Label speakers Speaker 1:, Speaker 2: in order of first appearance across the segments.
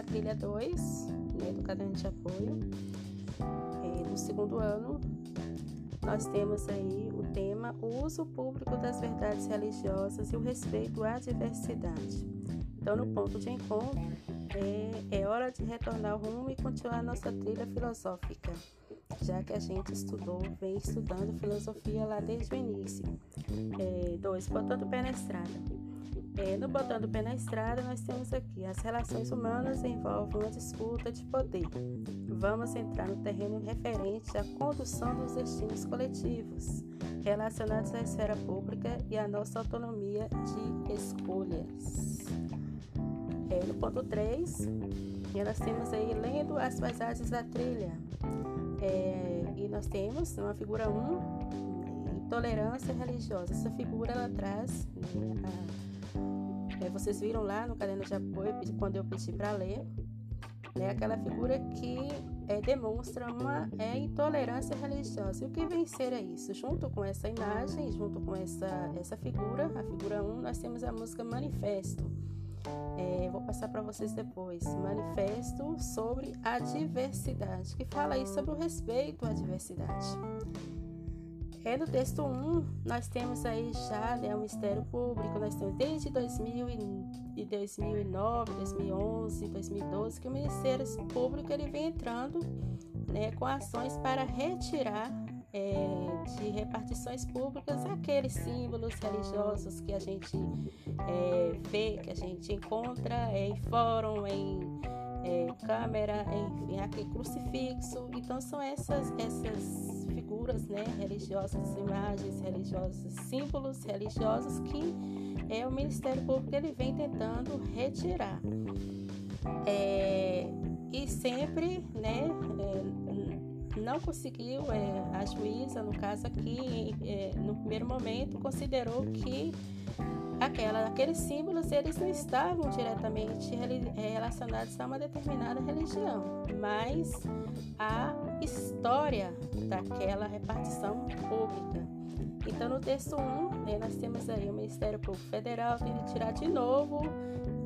Speaker 1: na trilha 2 né, do caderno de apoio. É, no segundo ano, nós temos aí o tema o uso público das verdades religiosas e o respeito à diversidade. Então, no ponto de encontro, é, é hora de retornar ao rumo e continuar nossa trilha filosófica, já que a gente estudou, vem estudando filosofia lá desde o início. É, dois, botando o pé na estrada. É, no Botando o Pé na Estrada, nós temos aqui as relações humanas envolvem uma disputa de poder. Vamos entrar no terreno referente à condução dos destinos coletivos, relacionados à esfera pública e à nossa autonomia de escolhas. É, no ponto 3, nós temos aí lendo as paisagens da trilha. É, e nós temos uma figura 1, intolerância religiosa. Essa figura ela traz né, a é, vocês viram lá no caderno de apoio, quando eu pedi para ler, né, aquela figura que é, demonstra uma é, intolerância religiosa. E o que vencer é isso? Junto com essa imagem, junto com essa, essa figura, a figura 1, nós temos a música Manifesto. É, vou passar para vocês depois. Manifesto sobre a diversidade, que fala aí sobre o respeito à diversidade. É no texto 1, nós temos aí já né, o Ministério Público, nós temos desde 2000 e 2009, 2011, 2012, que o Ministério Público ele vem entrando né, com ações para retirar é, de repartições públicas aqueles símbolos religiosos que a gente é, vê, que a gente encontra é, em fórum, em é, câmera, enfim, aqui crucifixo. Então são essas essas figuras né, religiosas, imagens religiosas, símbolos religiosos que é, o Ministério Público ele vem tentando retirar. É, e sempre né, é, não conseguiu, é, a juíza, no caso aqui, é, no primeiro momento, considerou que aquela, aqueles símbolos eles não estavam diretamente relacionados a uma determinada religião, mas a história daquela repartição pública. Então, no texto 1, né, nós temos aí o Ministério Público Federal tendo tirar de novo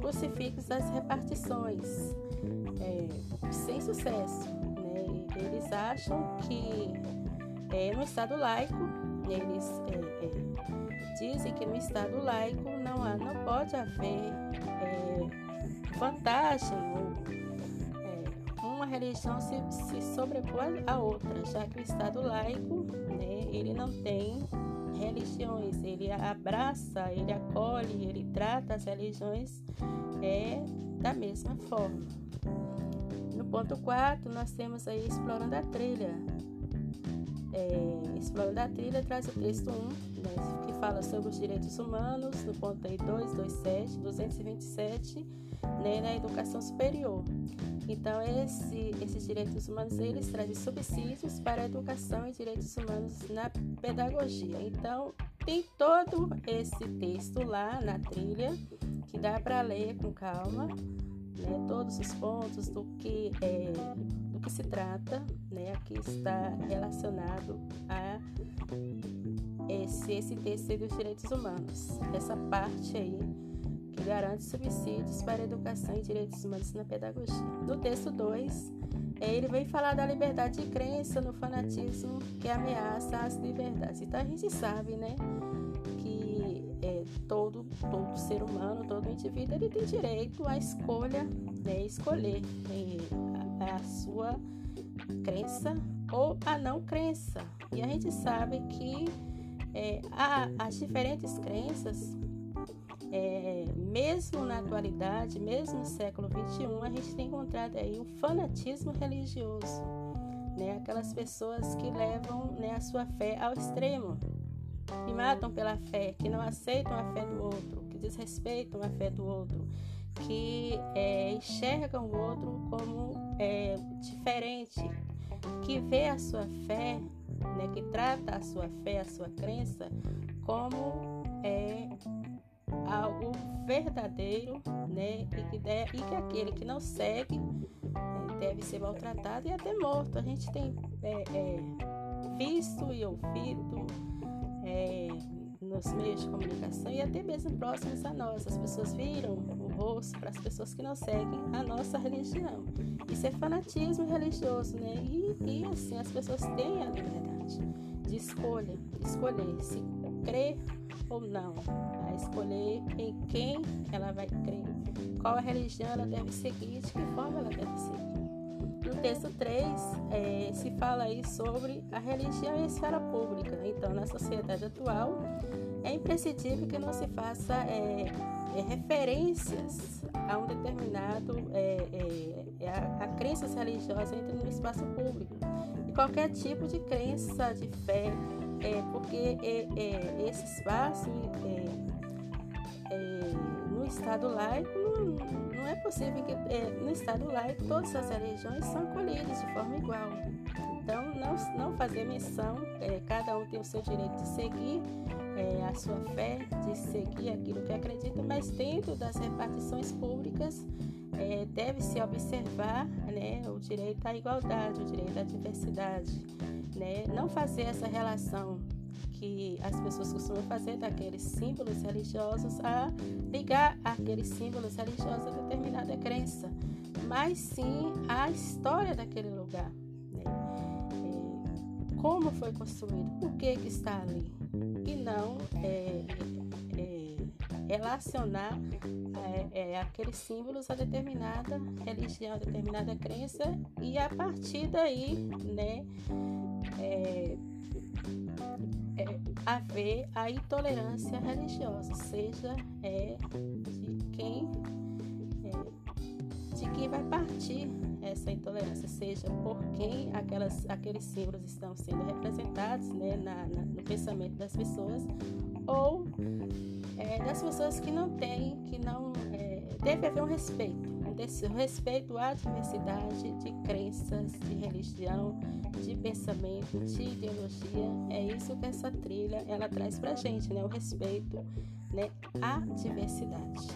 Speaker 1: crucifixos das repartições, é, sem sucesso. Né? Eles acham que é, no Estado laico, eles é dizem que no Estado laico não, há, não pode haver é, vantagem ou uma religião se, se sobrepõe à outra, já que o Estado laico, né, ele não tem religiões, ele abraça, ele acolhe, ele trata as religiões é, da mesma forma. No ponto 4, nós temos aí Explorando a Trilha. É, Explorando a Trilha traz o texto 1, né, que fala sobre os direitos humanos, no ponto aí 2, 27, 227, né, na educação superior. Então, esse, esses direitos humanos, eles trazem subsídios para a educação e direitos humanos na pedagogia. Então, tem todo esse texto lá na trilha, que dá para ler com calma, né, todos os pontos do que, é, que se trata, né, aqui está relacionado a esse, esse texto dos direitos humanos. Essa parte aí que garante subsídios para a educação e direitos humanos na pedagogia. No texto 2, ele vem falar da liberdade de crença no fanatismo que ameaça as liberdades. Então a gente sabe, né, que é, todo, todo ser humano, todo indivíduo, ele tem direito à escolha, né, escolher né, a, a sua crença ou a não crença. E a gente sabe que é, há as diferentes crenças é, mesmo na atualidade, mesmo no século XXI, a gente tem encontrado aí um fanatismo religioso, né? Aquelas pessoas que levam né, a sua fé ao extremo, que matam pela fé, que não aceitam a fé do outro, que desrespeitam a fé do outro, que é, enxergam o outro como é, diferente, que vê a sua fé, né, que trata a sua fé, a sua crença como é, algo verdadeiro, né? E que, deve, e que aquele que não segue é, deve ser maltratado e até morto. A gente tem é, é, visto e ouvido é, nos meios de comunicação e até mesmo próximos a nós. As pessoas viram rosto para as pessoas que não seguem a nossa religião. Isso é fanatismo religioso, né? E, e assim, as pessoas têm a liberdade de escolha, escolher se crer ou não, a escolher em quem ela vai crer, qual a religião ela deve seguir, de que forma ela deve seguir. No texto 3, é, se fala aí sobre a religião e a esfera pública. Então, na sociedade atual, é imprescindível que não se faça é, é, referências a um determinado é, é, é a, a crenças religiosas entre no espaço público. E qualquer tipo de crença, de fé, é, porque esse espaço no Estado laico não, não é possível que no Estado laico todas as religiões são acolhidas de forma igual. Então, não, não fazer menção, cada um tem o seu direito de seguir é, sua fé, de seguir aquilo que acredita, mas dentro das repartições públicas é, deve-se observar né, o direito à igualdade, o direito à diversidade. Né? Não fazer essa relação que as pessoas costumam fazer daqueles símbolos religiosos a ligar aqueles símbolos religiosos a determinada crença, mas sim a história daquele lugar. É, como foi construído, por que, que está ali, e não é, é, relacionar é, é, aqueles símbolos a determinada religião, a determinada crença e a partir daí, né, é, é, haver a intolerância religiosa, seja é, de quem de quem vai partir essa intolerância, seja por quem aquelas, aqueles símbolos estão sendo representados né, na, na, no pensamento das pessoas, ou é, das pessoas que não têm, que não. É, deve haver um respeito, um respeito à diversidade de crenças, de religião, de pensamento, de ideologia. É isso que essa trilha ela traz pra gente, né? O respeito né, à diversidade.